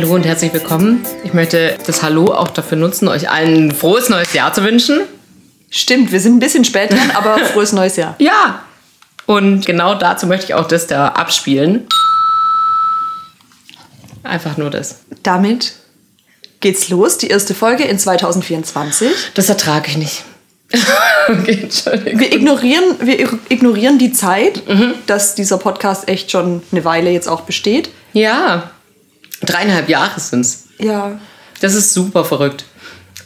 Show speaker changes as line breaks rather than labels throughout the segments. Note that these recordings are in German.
Hallo und herzlich willkommen. Ich möchte das Hallo auch dafür nutzen, euch allen ein frohes neues Jahr zu wünschen.
Stimmt, wir sind ein bisschen spät dran, aber frohes neues Jahr.
Ja. Und genau dazu möchte ich auch das da abspielen. Einfach nur das.
Damit geht's los, die erste Folge in 2024.
Das ertrage ich nicht. okay, Entschuldigung.
Wir ignorieren, wir ignorieren die Zeit, dass dieser Podcast echt schon eine Weile jetzt auch besteht.
Ja. Dreieinhalb Jahre sind's.
Ja.
Das ist super verrückt.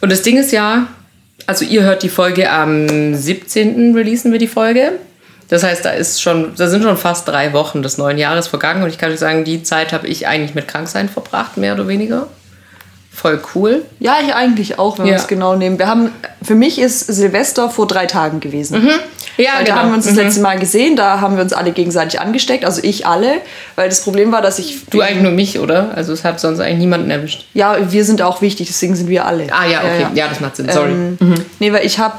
Und das Ding ist ja, also ihr hört die Folge am 17. releasen wir die Folge. Das heißt, da ist schon, da sind schon fast drei Wochen des neuen Jahres vergangen und ich kann euch sagen, die Zeit habe ich eigentlich mit Kranksein verbracht, mehr oder weniger. Voll cool.
Ja, ich eigentlich auch, wenn wir
Ja.
es genau nehmen. Wir haben, für mich ist Silvester vor drei Tagen gewesen.
Mhm. Ja,
Weil
genau.
da haben wir uns das letzte Mal gesehen, da haben wir uns alle gegenseitig angesteckt, also ich alle, weil das Problem war, dass ich.
Du eigentlich nur mich, oder? Also es hat sonst eigentlich niemanden erwischt.
Ja, wir sind auch wichtig, deswegen sind wir alle.
Ah ja, okay. Ja, das macht Sinn. Sorry.
Ähm, Nee, weil ich habe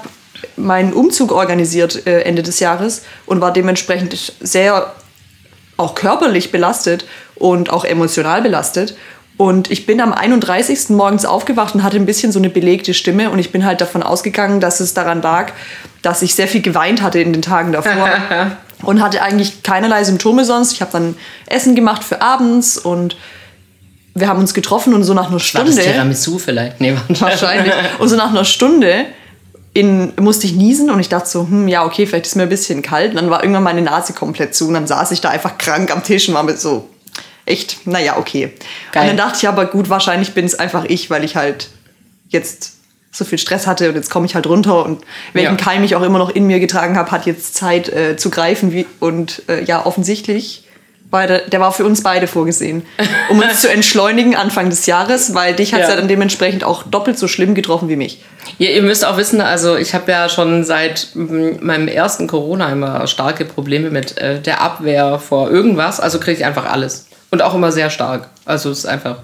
meinen Umzug organisiert äh, Ende des Jahres und war dementsprechend sehr auch körperlich belastet und auch emotional belastet. Und ich bin am 31. morgens aufgewacht und hatte ein bisschen so eine belegte Stimme. Und ich bin halt davon ausgegangen, dass es daran lag, dass ich sehr viel geweint hatte in den Tagen davor. und hatte eigentlich keinerlei Symptome sonst. Ich habe dann Essen gemacht für abends und wir haben uns getroffen und so nach einer
War
Stunde.
das Tiramisu vielleicht? Nee.
Wahrscheinlich. Und so nach einer Stunde in, musste ich niesen und ich dachte so, hm, ja, okay, vielleicht ist mir ein bisschen kalt. Und dann war irgendwann meine Nase komplett zu und dann saß ich da einfach krank am Tisch und war mit so, echt, naja, okay.
Geil.
Und dann dachte ich aber, gut, wahrscheinlich bin es einfach ich, weil ich halt jetzt so viel Stress hatte und jetzt komme ich halt runter und welchen
Ja.
Keim ich auch immer noch in mir getragen habe, hat jetzt Zeit äh, zu greifen. Wie, und äh, ja, offensichtlich war der, der war für uns beide vorgesehen, um uns zu entschleunigen Anfang des Jahres, weil dich hat es
Ja.
ja dann dementsprechend auch doppelt so schlimm getroffen wie mich.
Ja, ihr müsst auch wissen, also ich habe ja schon seit mm, meinem ersten Corona immer starke Probleme mit äh, der Abwehr vor irgendwas. Also kriege ich einfach alles. Und auch immer sehr stark. Also es ist einfach.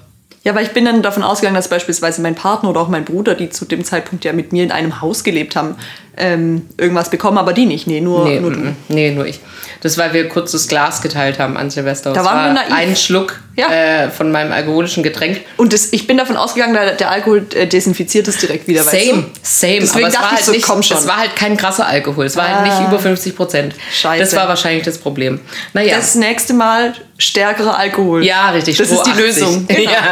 Ja, weil ich bin dann davon ausgegangen, dass beispielsweise mein Partner oder auch mein Bruder, die zu dem Zeitpunkt ja mit mir in einem Haus gelebt haben, ähm, irgendwas bekommen, aber die nicht. Nee, nur,
Nee,
nur du.
nee, nur ich. Das, weil wir kurz das Glas geteilt haben an Silvester.
Da waren
war
wir naiv.
ein Schluck
Ja.
äh, von meinem alkoholischen Getränk.
Und das, ich bin davon ausgegangen, der, der Alkohol äh, desinfiziert es direkt wieder. weißt
Same,
du?
same.
Deswegen
aber es
dachte
war, halt
so,
nicht,
komm schon.
es war halt kein krasser Alkohol. Es war halt nicht
Ah.
über 50 Prozent.
Scheiße.
Das war wahrscheinlich das Problem. Naja.
Das nächste Mal stärkerer Alkohol.
Ja, richtig.
Das
Stroh
ist die
80.
Lösung. Genau.
Ja.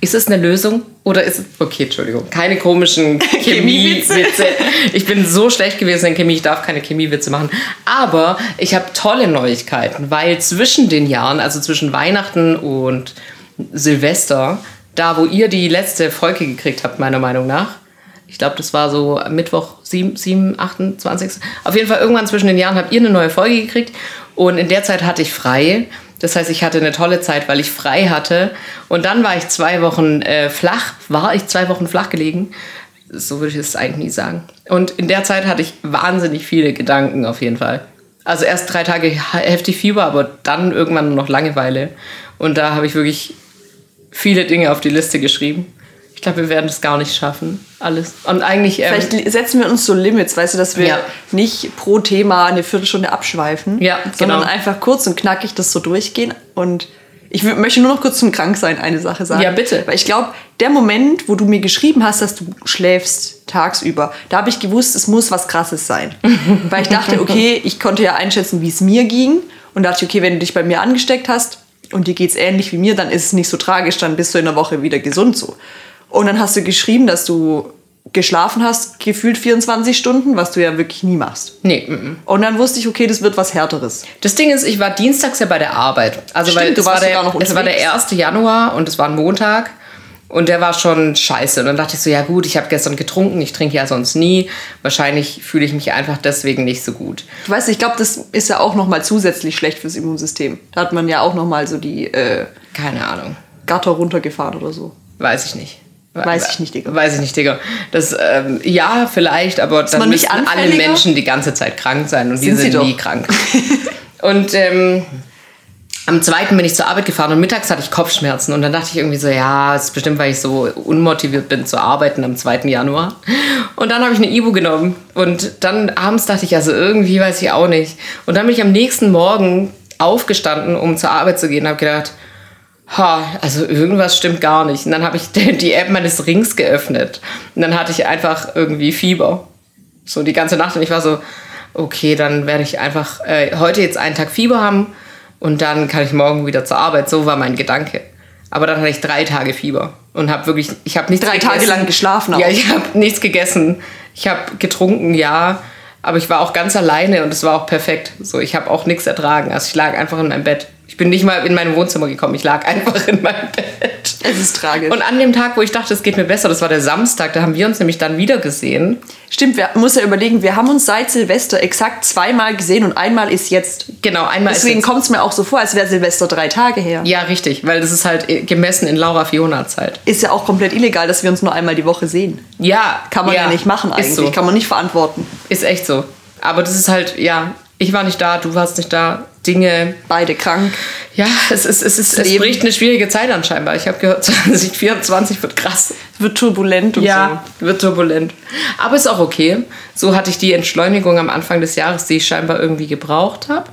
Ist es eine Lösung? Oder ist es. Okay, Entschuldigung. Keine komischen
Chemiewitze.
Ich bin so schlecht gewesen in Chemie, ich darf keine Chemiewitze machen. Aber ich habe tolle Neuigkeiten, weil zwischen den Jahren, also zwischen Weihnachten und Silvester, da wo ihr die letzte Folge gekriegt habt, meiner Meinung nach, ich glaube, das war so Mittwoch 7, 7, 28. Auf jeden Fall irgendwann zwischen den Jahren habt ihr eine neue Folge gekriegt. Und in der Zeit hatte ich frei. Das heißt, ich hatte eine tolle Zeit, weil ich frei hatte. Und dann war ich zwei Wochen äh, flach, war ich zwei Wochen flach gelegen. So würde ich es eigentlich nie sagen. Und in der Zeit hatte ich wahnsinnig viele Gedanken auf jeden Fall. Also erst drei Tage heftig Fieber, aber dann irgendwann nur noch Langeweile. Und da habe ich wirklich viele Dinge auf die Liste geschrieben. Ich glaube, wir werden es gar nicht schaffen, alles. Und eigentlich. Ähm,
Vielleicht setzen wir uns so Limits, weißt du, dass wir
Ja.
nicht pro Thema eine Viertelstunde abschweifen,
Ja,
sondern
genau.
einfach kurz und knackig das so durchgehen. Und ich möchte nur noch kurz zum Kranksein eine Sache sagen.
Ja, bitte.
Weil ich glaube, der Moment, wo du mir geschrieben hast, dass du schläfst tagsüber, da habe ich gewusst, es muss was Krasses sein. Weil ich dachte, okay, ich konnte ja einschätzen, wie es mir ging. Und dachte, okay, wenn du dich bei mir angesteckt hast und dir geht es ähnlich wie mir, dann ist es nicht so tragisch, dann bist du in der Woche wieder gesund so. Und dann hast du geschrieben, dass du geschlafen hast, gefühlt 24 Stunden, was du ja wirklich nie machst.
nee, mm, mm.
Und dann wusste ich, okay, das wird was Härteres.
Das Ding ist, ich war dienstags ja bei der Arbeit. Also
Stimmt,
weil
du
es war,
warst
der,
noch
es war der
unterwegs.
1. Januar und es war ein Montag. Und der war schon scheiße. Und dann dachte ich so, ja gut, ich habe gestern getrunken, ich trinke ja sonst nie. Wahrscheinlich fühle ich mich einfach deswegen nicht so gut.
Du weißt, ich glaube, das ist ja auch noch mal zusätzlich schlecht fürs Immunsystem. Da hat man ja auch noch mal so die äh,
Keine Ahnung.
Gatter runtergefahren oder so.
Weiß ich nicht.
Weiß ich nicht, Digga.
Weiß ich nicht, Digga. Das, ähm, ja, vielleicht, aber dann
man nicht
müssten alle? Menschen die ganze Zeit krank sein und
Sind sie
sind nie krank. und ähm, am zweiten bin ich zur Arbeit gefahren und mittags hatte ich Kopfschmerzen und dann dachte ich irgendwie so, ja, es ist bestimmt, weil ich so unmotiviert bin zu arbeiten am 2. Januar. Und dann habe ich eine Ibu genommen und dann abends dachte ich, also irgendwie weiß ich auch nicht. Und dann bin ich am nächsten Morgen aufgestanden, um zur Arbeit zu gehen und habe gedacht, Ha, also irgendwas stimmt gar nicht. Und dann habe ich die App meines Rings geöffnet. Und dann hatte ich einfach irgendwie Fieber. So die ganze Nacht. Und ich war so, okay, dann werde ich einfach äh, heute jetzt einen Tag Fieber haben und dann kann ich morgen wieder zur Arbeit. So war mein Gedanke. Aber dann hatte ich drei Tage Fieber und habe wirklich, ich habe nichts
Drei
gegessen.
Tage lang geschlafen auch.
Ja, ich habe nichts gegessen. Ich habe getrunken, ja, aber ich war auch ganz alleine und es war auch perfekt. So, ich habe auch nichts ertragen. Also ich lag einfach in meinem Bett. Ich bin nicht mal in mein Wohnzimmer gekommen. Ich lag einfach in meinem Bett.
Es ist tragisch.
Und an dem Tag, wo ich dachte, es geht mir besser, das war der Samstag, da haben wir uns nämlich dann wieder gesehen.
Stimmt, wir muss ja überlegen, wir haben uns seit Silvester exakt zweimal gesehen und einmal ist jetzt.
Genau, einmal
Deswegen kommt es mir auch so vor, als wäre Silvester drei Tage her.
Ja, richtig, weil das ist halt äh, gemessen in Laura Fiona Zeit.
Ist ja auch komplett illegal, dass wir uns nur einmal die Woche sehen.
Ja,
Kann man ja, nicht machen eigentlich.
So.
Kann man nicht verantworten.
Ist echt so. Aber das ist halt, ja, ich war nicht da, du warst nicht da. Dinge.
Beide krank.
Ja, es, ist, es, ist, es
Leben.
bricht eine schwierige Zeit an scheinbar. Ich habe gehört, 2024 wird krass.
Wird turbulent und
Ja, wird turbulent. Aber ist auch okay. So hatte ich die Entschleunigung am Anfang des Jahres, die ich scheinbar irgendwie gebraucht habe.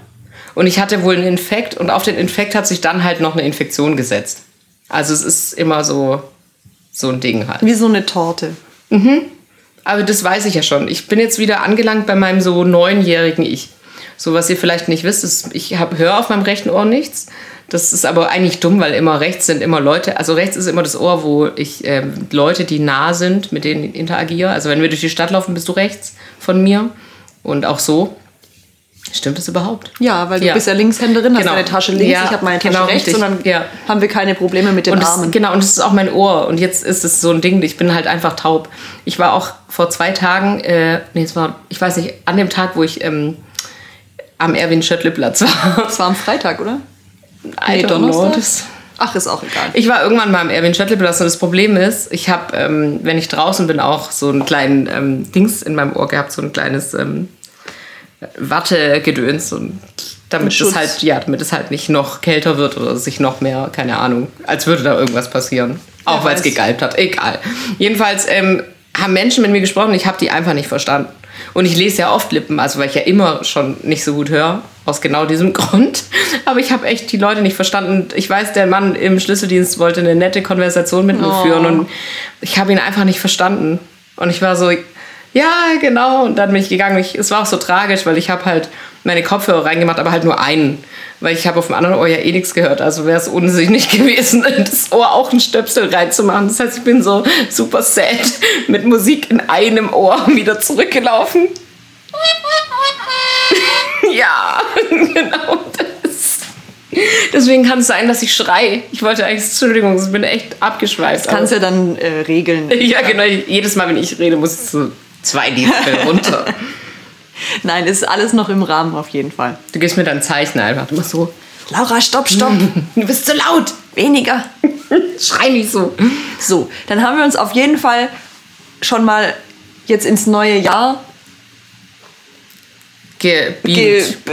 Und ich hatte wohl einen Infekt und auf den Infekt hat sich dann halt noch eine Infektion gesetzt. Also es ist immer so, so ein Ding halt.
so. Wie so eine Torte.
Aber das weiß ich ja schon. Ich bin jetzt wieder angelangt bei meinem so neunjährigen Ich. So, was ihr vielleicht nicht wisst, ist, ich höre auf meinem rechten Ohr nichts. Das ist aber eigentlich dumm, weil immer rechts sind immer Leute. Also rechts ist immer das Ohr, wo ich ähm, Leute, die nah sind, mit denen ich interagiere. Also wenn wir durch die Stadt laufen, bist du rechts von mir. Und auch so. Stimmt das überhaupt?
Ja, weil du
Ja.
bist ja Linkshänderin, hast
Genau.
deine Tasche links,
Ja,
ich habe meine Tasche
genau,
rechts
richtig.
und dann
Ja.
haben wir keine Probleme mit den
Und
Armen.
das, genau, und das ist auch mein Ohr. Und jetzt ist es so ein Ding, ich bin halt einfach taub. Ich war auch vor zwei Tagen, äh, nee, es war, ich weiß nicht, an dem Tag, wo ich ähm, am Erwin-Schöttle-Platz war.
Das war am Freitag, oder?
I don't know,
Ach, ist auch egal.
Ich war irgendwann mal am Erwin Schöttle-Platz und das Problem ist, ich habe, ähm, wenn ich draußen bin, auch so einen kleinen ähm, Dings in meinem Ohr gehabt, so ein kleines ähm, Wattegedöns und damit es halt, ja, damit es halt nicht noch kälter wird oder sich noch mehr, keine Ahnung, als würde da irgendwas passieren. Auch weil es gegalbt hat, egal. Jedenfalls ähm, haben Menschen mit mir gesprochen, ich habe die einfach nicht verstanden. Und ich lese ja oft Lippen, also weil ich ja immer schon nicht so gut höre, aus genau diesem Grund. Aber ich habe echt die Leute nicht verstanden. Ich weiß, der Mann im Schlüsseldienst wollte eine nette Konversation mit mir
Oh.
führen und ich habe ihn einfach nicht verstanden. Und ich war so, ja, genau. Und dann bin ich gegangen. Ich, es war auch so tragisch, weil ich habe halt meine Kopfhörer reingemacht, aber halt nur einen. Weil ich habe auf dem anderen Ohr ja eh nichts gehört. Also wäre es unsinnig gewesen, in das Ohr auch einen Stöpsel reinzumachen. Das heißt, ich bin so super sad mit Musik in einem Ohr wieder zurückgelaufen. ja, genau das. Deswegen kann es sein, dass ich schrei. Ich wollte eigentlich, Entschuldigung, ich bin echt abgeschweift. aber-
Kannst ja dann äh, regeln.
ja, genau. Jedes Mal, wenn ich rede, muss ich so zwei Dezibel runter.
Nein, ist alles noch im Rahmen auf jeden Fall.
Du gibst mir dann Zeichen einfach. Du machst so,
Laura, stopp, stopp.
du bist zu laut.
Weniger.
Schrei nicht so.
So, dann haben wir uns auf jeden Fall schon mal jetzt ins neue Jahr ge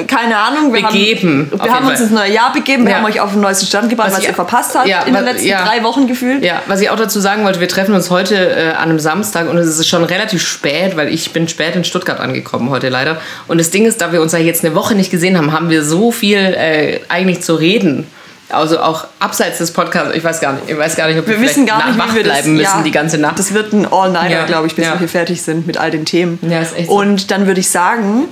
keine Ahnung, wir
Begeben,
haben, wir haben uns
Fall.
ins neue Jahr begeben, wir
Ja.
haben euch auf den neuesten Stand gebracht,
Was
was, ihr verpasst habt
ja,
in den letzten
ja.
drei Wochen gefühlt.
Ja, was ich auch dazu sagen wollte, wir treffen uns heute äh, an einem Samstag und es ist schon relativ spät, weil ich bin spät in Stuttgart angekommen heute leider. Und das Ding ist, da wir uns ja jetzt eine Woche nicht gesehen haben, haben wir so viel äh, eigentlich zu reden. Also auch abseits des Podcasts, ich weiß gar nicht, ich weiß gar nicht, ob wir,
Wir wissen gar nicht, wie wir das
bleiben müssen
ja,
die ganze Nacht.
Das wird ein All-Nighter,
Ja,
glaube ich, bis
ja.
wir hier fertig sind mit all den Themen.
Ja, ist echt so.
Und dann würde ich sagen,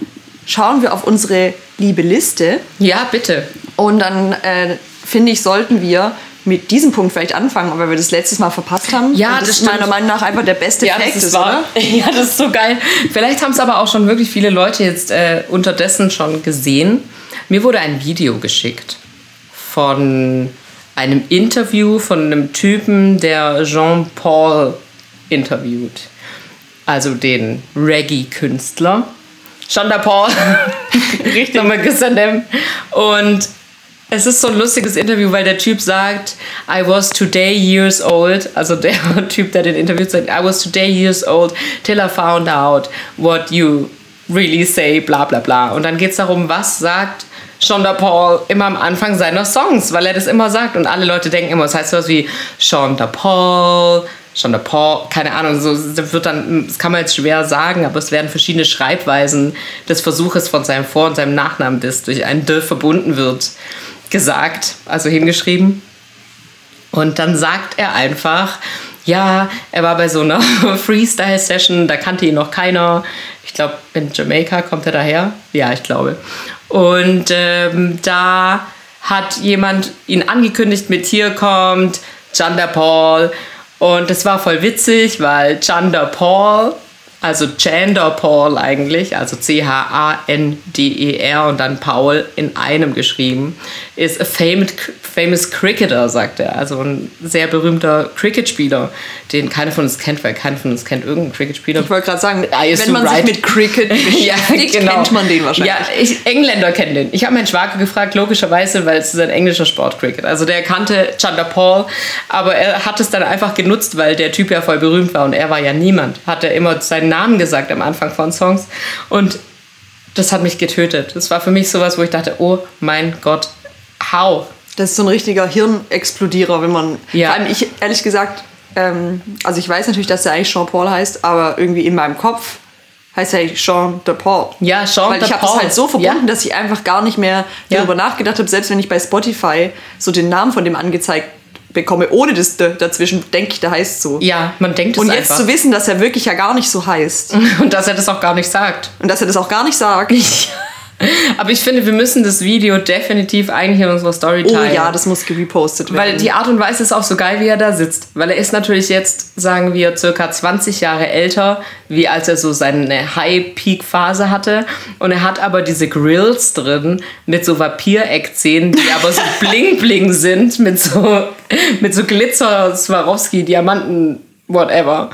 schauen wir auf unsere liebe Liste
ja, bitte.
und dann äh, finde ich, sollten wir mit diesem Punkt vielleicht anfangen, weil wir das letztes Mal verpasst haben.
Ja,
Und
das
das
stimmt.
meiner Meinung nach einfach der beste
Ja,
Fact
das ist
ist,
wahr.
oder?
Ja, das ist so geil. Vielleicht haben es aber auch schon wirklich viele Leute jetzt äh, unterdessen schon gesehen. Mir wurde ein Video geschickt von einem Interview von einem Typen, der Jean-Paul interviewt. Also den Reggae-Künstler. Jean Paul. Richtig. Nochmal dem. Und es ist so ein lustiges Interview, weil der Typ sagt, I was today years old. Also der Typ, der den interviewt, sagt, I was today years old till I found out what you really say, bla bla bla. Und dann geht es darum, was sagt Sean Paul immer am Anfang seiner Songs, weil er das immer sagt. Und alle Leute denken immer, es heißt sowas wie Sean Paul, Paul, keine Ahnung, so wird dann, das kann man jetzt schwer sagen, aber es werden verschiedene Schreibweisen des Versuches von seinem Vor- und seinem Nachnamen, das durch ein D verbunden wird, gesagt, also hingeschrieben. Und dann sagt er einfach, ja, er war bei so einer Freestyle-Session, da kannte ihn noch keiner. Ich glaube, in Jamaika kommt er daher. Ja, ich glaube. Und ähm, da hat jemand ihn angekündigt mit hier kommt Chanda Paul. Und das war voll witzig, weil Chanda Paul also Gender Paul eigentlich, also C-H-A-N-D-E-R und dann Paul in einem geschrieben, ist a famous, famous cricketer, sagt er. Also ein sehr berühmter Cricket-Spieler, den keiner von uns kennt, weil keiner von uns kennt irgendeinen Cricket-Spieler.
Ich wollte gerade sagen, wenn man right. sich mit Cricket beschäftigt, ja, genau. kennt man den wahrscheinlich.
Ja, ich, Engländer kennen den. Ich habe meinen Schwager gefragt, logischerweise, weil es ist ein englischer Sport, Cricket. Also der kannte Chanda Paul, aber er hat es dann einfach genutzt, weil der Typ ja voll berühmt war und er war ja niemand. Hat er immer seinen Namen gesagt am Anfang von Songs und das hat mich getötet. Das war für mich sowas, wo ich dachte, oh mein Gott, how?
Das ist so ein richtiger Hirnexplodierer, wenn man. Ja. Vor allem ich, ehrlich gesagt, ähm, also ich weiß natürlich, dass er eigentlich Jean Paul heißt, aber irgendwie in meinem Kopf heißt er Jean de Paul.
Ja, Jean
Weil
de
ich habe das halt so verbunden, ja. dass ich einfach gar nicht mehr ja. darüber nachgedacht habe, selbst wenn ich bei Spotify so den Namen von dem angezeigt bekomme, ohne das dazwischen, denke ich, der heißt so.
Ja, man denkt es
Und jetzt einfach. zu wissen, dass er wirklich ja gar nicht so heißt.
Und dass er das auch gar nicht sagt.
Und dass er das auch gar nicht sagt.
Aber ich finde, wir müssen das Video definitiv eigentlich in unserer Story teilen.
Oh ja, das muss gepostet werden.
Weil die Art und Weise ist auch so geil, wie er da sitzt. Weil er ist natürlich jetzt, sagen wir, circa 20 Jahre älter, wie als er so seine High-Peak-Phase hatte. Und er hat aber diese Grills drin mit so Vampireckzähnen, die aber so bling-bling sind, mit so, mit so Glitzer, Swarovski, Diamanten, whatever.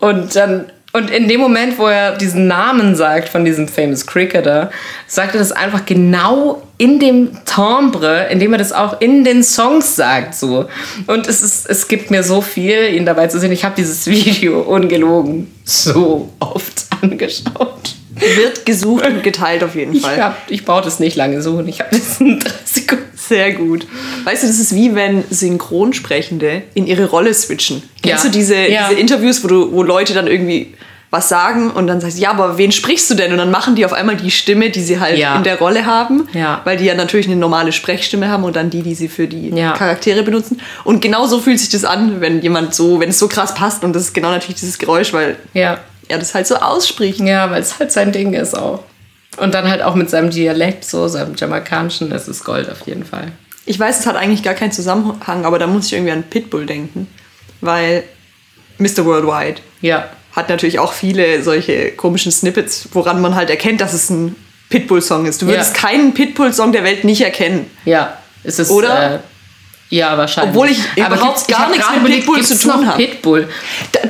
Und dann und in dem Moment, wo er diesen Namen sagt von diesem famous Cricketer, sagt er das einfach genau in dem Timbre, indem er das auch in den Songs sagt. So. Und es, ist, es gibt mir so viel, ihn dabei zu sehen. Ich habe dieses Video ungelogen so oft angeschaut.
Wird gesucht und geteilt auf jeden Fall.
Ich, hab, ich brauche das nicht lange suchen. Ich habe das in 30 Sekunden.
Sehr gut. Weißt du, das ist wie wenn Synchronsprechende in ihre Rolle switchen. Kennst ja. du diese, ja. diese Interviews, wo, du, wo Leute dann irgendwie was sagen und dann sagst du, ja, aber wen sprichst du denn? Und dann machen die auf einmal die Stimme, die sie halt ja. in der Rolle haben,
ja.
weil die ja natürlich eine normale Sprechstimme haben und dann die, die sie für die ja. Charaktere benutzen. Und genau so fühlt sich das an, wenn jemand so, wenn es so krass passt und das ist genau natürlich dieses Geräusch, weil
ja.
er das halt so ausspricht.
Ja, weil es halt sein Ding ist auch. Und dann halt auch mit seinem Dialekt, so seinem jamaikanischen, das ist Gold auf jeden Fall.
Ich weiß, es hat eigentlich gar keinen Zusammenhang, aber da muss ich irgendwie an Pitbull denken. Weil Mr. Worldwide.
Ja.
Hat natürlich auch viele solche komischen Snippets, woran man halt erkennt, dass es ein Pitbull-Song ist. Du würdest ja. keinen Pitbull-Song der Welt nicht erkennen.
Ja, ist es.
Oder?
Äh, ja, wahrscheinlich.
Obwohl ich Aber überhaupt gar nichts mit Pitbull zu tun habe.
Pitbull?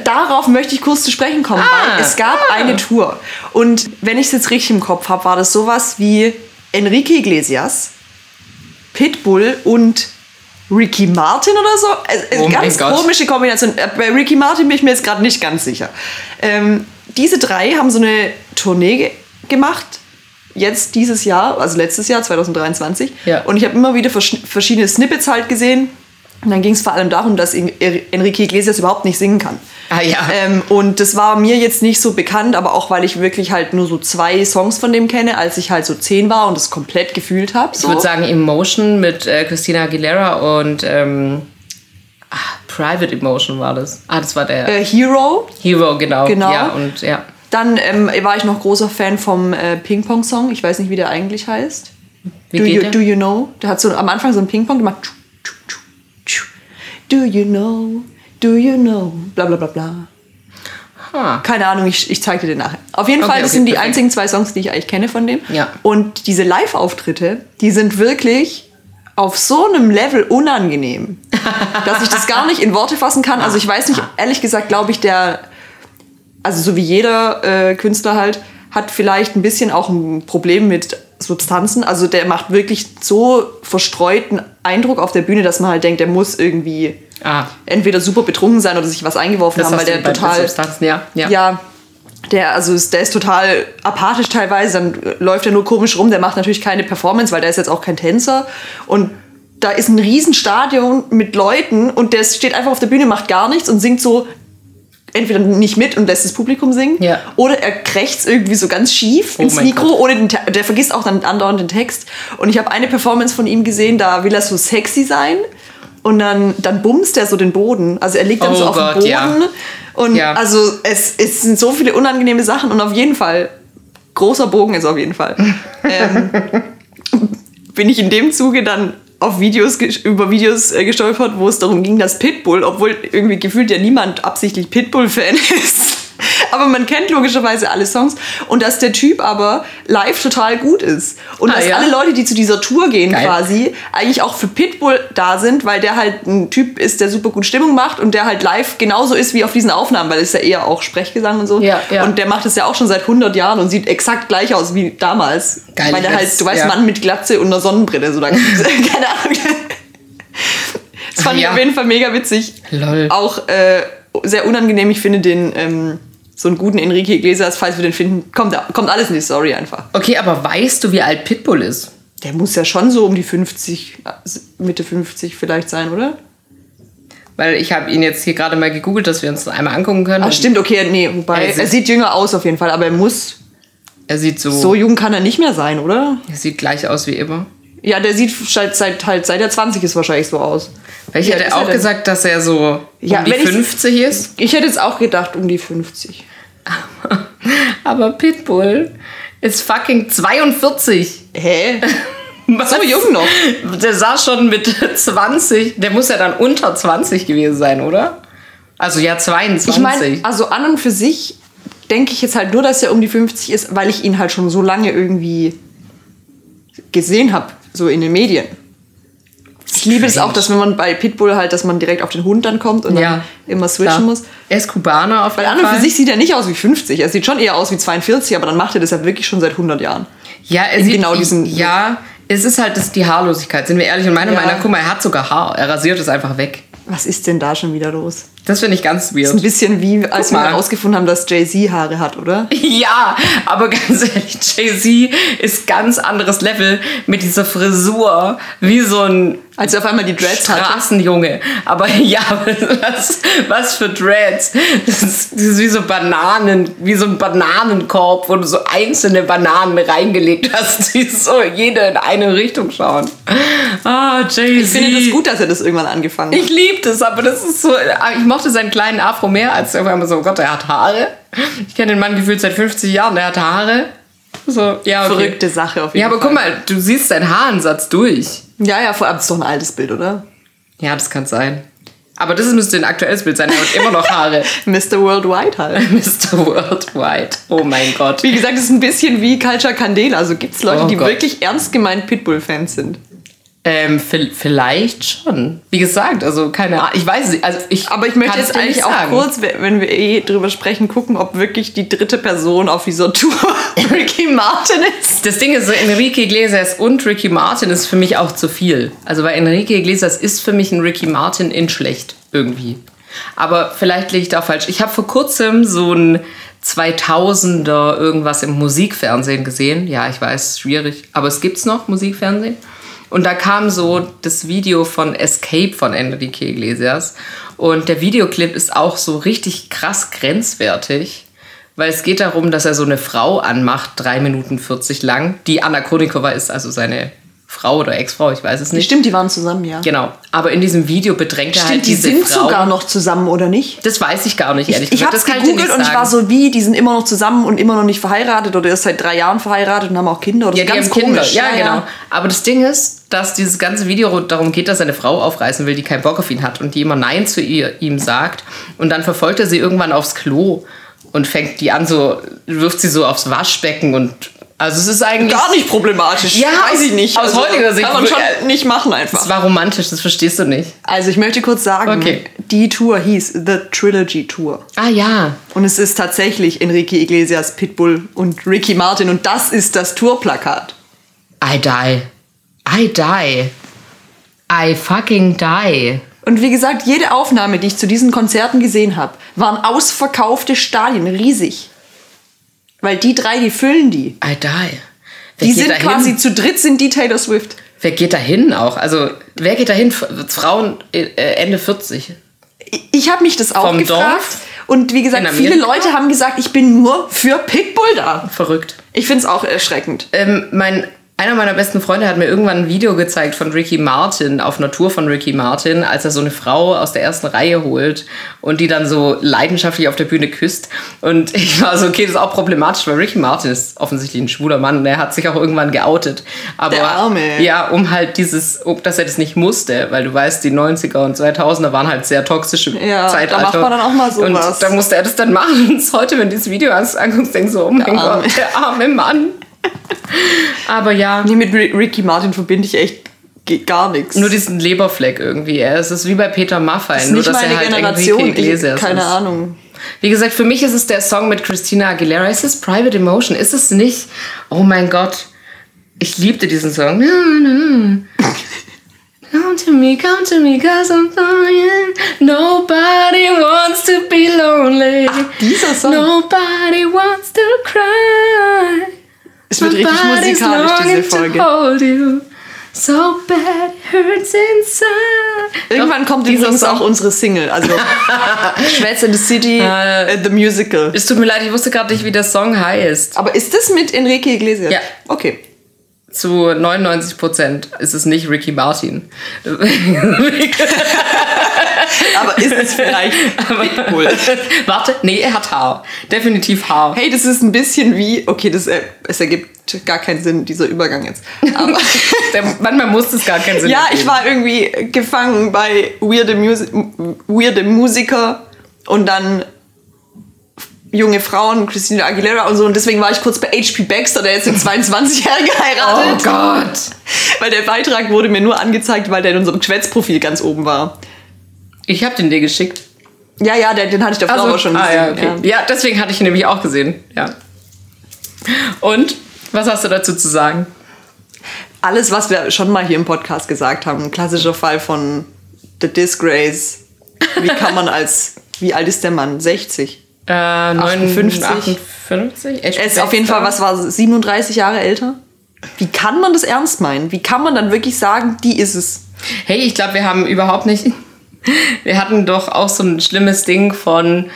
darauf möchte ich kurz zu sprechen kommen, ah, weil es gab ah. eine Tour. Und wenn ich es jetzt richtig im Kopf habe, war das sowas wie Enrique Iglesias, Pitbull und Ricky Martin oder so. Also, oh ganz komische Kombination. Äh, bei Ricky Martin bin ich mir jetzt gerade nicht ganz sicher. Ähm, diese drei haben so eine Tournee ge gemacht. Jetzt dieses Jahr, also letztes Jahr, 2023.
Ja.
Und ich habe immer wieder verschiedene Snippets halt gesehen und dann ging es vor allem darum, dass Enrique Iglesias überhaupt nicht singen kann.
Ah ja.
Ähm, und das war mir jetzt nicht so bekannt, aber auch weil ich wirklich halt nur so zwei Songs von dem kenne, als ich halt so zehn war und es komplett gefühlt habe. So.
Ich würde sagen Emotion mit äh, Christina Aguilera und ähm, ach, Private Emotion war das. Ah, das war der.
Äh, Hero.
Hero, genau.
Genau.
Ja, und ja.
Dann ähm, war ich noch großer Fan vom äh, Ping-Pong-Song. Ich weiß nicht, wie der eigentlich heißt.
Wie
do, you,
der?
do you know? Der hat so am Anfang so ein Ping-Pong gemacht. Do you know? Do you know? Bla bla bla bla.
Huh.
Keine Ahnung, ich, ich zeige dir den nachher. Auf jeden okay, Fall, das okay, sind die perfekt. einzigen zwei Songs, die ich eigentlich kenne von dem.
Ja.
Und diese Live-Auftritte, die sind wirklich auf so einem Level unangenehm, dass ich das gar nicht in Worte fassen kann. Also ich weiß nicht, ehrlich gesagt, glaube ich, der, also so wie jeder äh, Künstler halt, hat vielleicht ein bisschen auch ein Problem mit Substanzen. Also der macht wirklich so verstreuten Eindruck auf der Bühne, dass man halt denkt, der muss irgendwie
ah.
entweder super betrunken sein oder sich was eingeworfen das haben, weil der total.
Substanzen, ja. ja.
ja der, also ist, der ist total apathisch teilweise, dann läuft er nur komisch rum, der macht natürlich keine Performance, weil der ist jetzt auch kein Tänzer. Und da ist ein Riesenstadion mit Leuten und der steht einfach auf der Bühne, macht gar nichts und singt so entweder nicht mit und lässt das Publikum singen
ja.
oder er krächzt irgendwie so ganz schief oh ins Mikro, ohne den der vergisst auch dann andauernd den Text. Und ich habe eine Performance von ihm gesehen, da will er so sexy sein und dann, dann bumst er so den Boden. Also er liegt dann
Oh
so auf
Gott,
dem Boden.
ja.
Und
Ja.
also es, es sind so viele unangenehme Sachen und auf jeden Fall, großer Bogen ist auf jeden Fall. ähm, bin ich in dem Zuge dann auf Videos über Videos äh, gestolpert, wo es darum ging, dass Pitbull, obwohl irgendwie gefühlt ja niemand absichtlich Pitbull-Fan ist, aber man kennt logischerweise alle Songs und dass der Typ aber live total gut ist und
Ah,
dass
ja?
alle Leute, die zu dieser Tour gehen
Geil.
quasi, eigentlich auch für Pitbull da sind, weil der halt ein Typ ist, der super gut Stimmung macht und der halt live genauso ist wie auf diesen Aufnahmen, weil es ist ja eher auch Sprechgesang und so.
Ja, ja.
Und der macht es ja auch schon seit 100 Jahren und sieht exakt gleich aus wie damals.
Geil,
weil der halt, du weißt. Mann mit Glatze und einer Sonnenbrille, so dann, keine Ahnung. Das fand ich auf jeden Fall mega witzig.
Lol.
Auch äh, sehr unangenehm. Ich finde den, ähm, so einen guten Enrique Iglesias, falls wir den finden, kommt, kommt alles in die Story einfach.
Okay, aber weißt du, wie alt Pitbull ist?
Der muss ja schon so um die 50, äh, Mitte 50 vielleicht sein, oder?
Weil ich habe ihn jetzt hier gerade mal gegoogelt, dass wir uns das einmal angucken können.
Ach, stimmt, okay, nee, wobei,
Er sieht-
er sieht jünger aus auf jeden Fall, aber er muss,
Er sieht so,
so jung kann er nicht mehr sein, oder?
er sieht gleich aus wie immer.
Ja, der sieht seit, seit, halt, seit er 20 ist wahrscheinlich so aus.
Weil ich
alt
hätte
er
auch gesagt, dass er so
Ja,
um die
wenn ich-
50 ist.
Ich hätte jetzt auch gedacht, um die 50.
Aber Pitbull ist fucking 42.
Hä?
Was?
So jung noch.
Der sah schon mit 20, der muss ja dann unter 20 gewesen sein, oder? Also ja, 22.
Ich meine, also an und für sich denke ich jetzt halt nur, dass er um die 50 ist, weil ich ihn halt schon so lange irgendwie gesehen habe, so in den Medien. Ich liebe es auch, dass wenn man bei Pitbull halt, dass man direkt auf den Hund dann kommt und
ja,
dann immer switchen
klar.
muss.
Er ist Kubaner auf
Weil
jeden
an und für sich sieht er nicht aus wie 50. Er sieht schon eher aus wie 42, aber dann macht er das ja wirklich schon seit 100 Jahren.
Ja, er
in
sieht
genau diesen-
Ja, es ist halt das, die Haarlosigkeit, sind wir ehrlich. Und meiner
Ja.
Meinung nach, guck mal, er hat sogar Haar. Er rasiert es einfach weg.
Was ist denn da schon wieder los?
Das finde ich ganz
Das ist ein
weird.
bisschen wie, als wir
mal.
herausgefunden haben, dass Jay-Z Haare hat, oder?
Ja, aber ganz ehrlich, Jay-Z ist ganz anderes Level mit dieser Frisur, wie so ein
Als er auf einmal die Dreads.
Straßenjunge. Aber ja, was, was für Dreads. Das ist, das ist wie so Bananen, wie so ein Bananenkorb, wo du so einzelne Bananen reingelegt hast, die so jede in eine Richtung schauen. Ah, Jay-Z.
Ich finde das gut, dass er das irgendwann angefangen hat.
Ich liebe das, aber das ist so. Ich mochte seinen kleinen Afro mehr, als auf einmal so, oh Gott, er hat Haare. Ich kenne den Mann gefühlt seit 50 Jahren, der hat Haare. So, ja, okay.
Verrückte Sache auf jeden
Ja, aber
Fall.
guck mal, du siehst seinen Haaransatz durch.
Ja, ja, vor allem ist doch ein altes Bild, oder?
Ja, das kann sein. Aber das müsste ein aktuelles Bild sein. Er hat immer noch Haare.
Mr. Worldwide halt.
Mr. Worldwide. Oh mein Gott.
Wie gesagt, es ist ein bisschen wie Culture Candela. Also gibt es Leute,
Oh
die
Gott.
wirklich ernst gemeint Pitbull-Fans sind.
Ähm, vi- vielleicht schon. Wie gesagt, also keine Ahnung. Ich weiß es nicht. Also ich
Aber ich möchte jetzt eigentlich auch
sagen.
kurz, wenn wir eh drüber sprechen, gucken, ob wirklich die dritte Person auf dieser Tour Ricky Martin ist.
Das Ding ist so, Enrique Iglesias und Ricky Martin ist für mich auch zu viel. Also weil Enrique Iglesias ist für mich ein Ricky Martin in schlecht irgendwie. Aber vielleicht liege ich da auch falsch. Ich habe vor kurzem so ein 2000er irgendwas im Musikfernsehen gesehen. Ja, ich weiß, schwierig. Aber es gibt's noch, Musikfernsehen. Und da kam so das Video von Escape von Enrique Iglesias. Und der Videoclip ist auch so richtig krass grenzwertig. Weil es geht darum, dass er so eine Frau anmacht, 3 Minuten 40 lang, die Anna Konikova ist, also seine Frau oder Ex-Frau, ich weiß es nicht.
Stimmt, die waren zusammen, ja.
Genau. Aber in diesem Video bedrängt er halt
Stimmt, die
diese
sind
Frau.
sogar noch zusammen, oder nicht?
Das weiß ich gar nicht, ehrlich
Ich
gesagt.
habe
ich dir
gegoogelt
nicht
und ich war so wie, die sind immer noch zusammen und immer noch nicht verheiratet oder erst seit drei Jahren verheiratet und haben auch Kinder oder
Ja,
so.
die
Ganz
haben Kinder.
komisch.
Ja, genau. Aber das Ding ist, dass dieses ganze Video darum geht, dass er eine Frau aufreißen will, die keinen Bock auf ihn hat und die immer Nein zu ihr, ihm sagt. Und dann verfolgt er sie irgendwann aufs Klo und fängt die an, so, wirft sie so aufs Waschbecken und. Also es ist eigentlich.
Gar nicht problematisch.
Ja,
weiß ich nicht.
aus heutiger Sicht
Kann man schon nicht machen
Es
einfach.
war romantisch, das verstehst du nicht.
Also ich möchte kurz sagen,
Okay.
die Tour hieß The Trilogy Tour.
Ah ja.
Und es ist tatsächlich Enrique Iglesias, Pitbull und Ricky Martin. Und das ist das Tourplakat.
I die. I die. I fucking die.
Und wie gesagt, jede Aufnahme, die ich zu diesen Konzerten gesehen habe, waren ausverkaufte Stadien, riesig. Weil die drei, die füllen die.
I die. Wer
Die sind quasi zu dritt, sind die Taylor Swift.
Wer geht da hin auch? Also, wer geht da hin? Frauen äh, Ende 40.
Ich habe mich das auch
Vom
gefragt.
Dorf?
Und wie gesagt, viele? Leute haben gesagt, ich bin nur für Pitbull da.
Verrückt.
Ich finde es auch erschreckend.
Ähm, mein Einer meiner besten Freunde hat mir irgendwann ein Video gezeigt von Ricky Martin auf einer Tour von Ricky Martin, als er so eine Frau aus der ersten Reihe holt und die dann so leidenschaftlich auf der Bühne küsst. Und ich war so, okay, das ist auch problematisch, weil Ricky Martin ist offensichtlich ein schwuler Mann und er hat sich auch irgendwann geoutet. Aber
Der Arme.
ja, um halt dieses, um, dass er das nicht musste, weil du weißt, die 90er und 2000er waren halt sehr toxische
Ja, da
Zeitalter.
macht man dann auch mal sowas.
Und da musste er das dann machen. Und heute, wenn du dieses Video anguckst, denkst du, so, oh mein
Arme.
Gott, der arme Mann. Aber ja,
Nee, mit Ri- Ricky Martin verbinde ich echt gar nichts.
nur diesen Leberfleck irgendwie. Es ist wie bei Peter Maffay,
das ist
nur dass er halt
Generation.
Iglesias
Ich, keine
ist.
Ahnung.
Wie gesagt, für mich ist es der Song mit Christina Aguilera. Ist es Private Emotion? Ist es nicht? Oh mein Gott. Ich liebte diesen Song. Come to me, come to me, cause I'm dying. Nobody wants to be lonely.
dieser Song.
Nobody wants to cry.
Es wird richtig musikalisch, diese Folge.
hold you. So bad hurts inside.
Irgendwann kommt übrigens auch unsere Single. Also Schwätz in the City,
Äh,
äh, The Musical.
Es tut mir leid, ich wusste gerade nicht, wie der Song heißt.
Aber ist das mit Enrique Iglesias?
Ja.
Okay.
Zu 99 Prozent ist es nicht Ricky Martin.
Aber ist es vielleicht Pitbull?
Warte, nee, er hat Haar. Definitiv Haar.
Hey, das ist ein bisschen wie, okay, das, äh, es ergibt gar keinen Sinn, dieser Übergang jetzt. Aber
manchmal muss es gar keinen Sinn
ja, ich
ergeben.
war irgendwie gefangen bei weirde, Musi weirde Musiker und dann junge Frauen, Christina Aguilera und so. Und deswegen war ich kurz bei HP Baxter, der jetzt in 22 Jahre
Oh. Gott.
Weil der Beitrag wurde mir nur angezeigt, weil der in unserem Geschwätzprofil ganz oben war.
Ich hab den dir geschickt.
Ja, ja, den, den hatte ich davor
Also,
aber schon
ah, ja,
gesehen.
okay. ja, deswegen hatte ich ihn nämlich auch gesehen. Ja. Und? Was hast du dazu zu sagen?
Alles, was wir schon mal hier im Podcast gesagt haben, ein klassischer Fall von The Disgrace. Wie kann man als, wie alt ist der Mann? 60?
Äh,
58.
58?
Er ist auf jeden Fall, was war es, 37 Jahre älter? Wie kann man das ernst meinen? Wie kann man dann wirklich sagen, die ist es?
Hey, ich glaube, wir haben überhaupt nicht. Wir hatten doch auch so ein schlimmes Ding von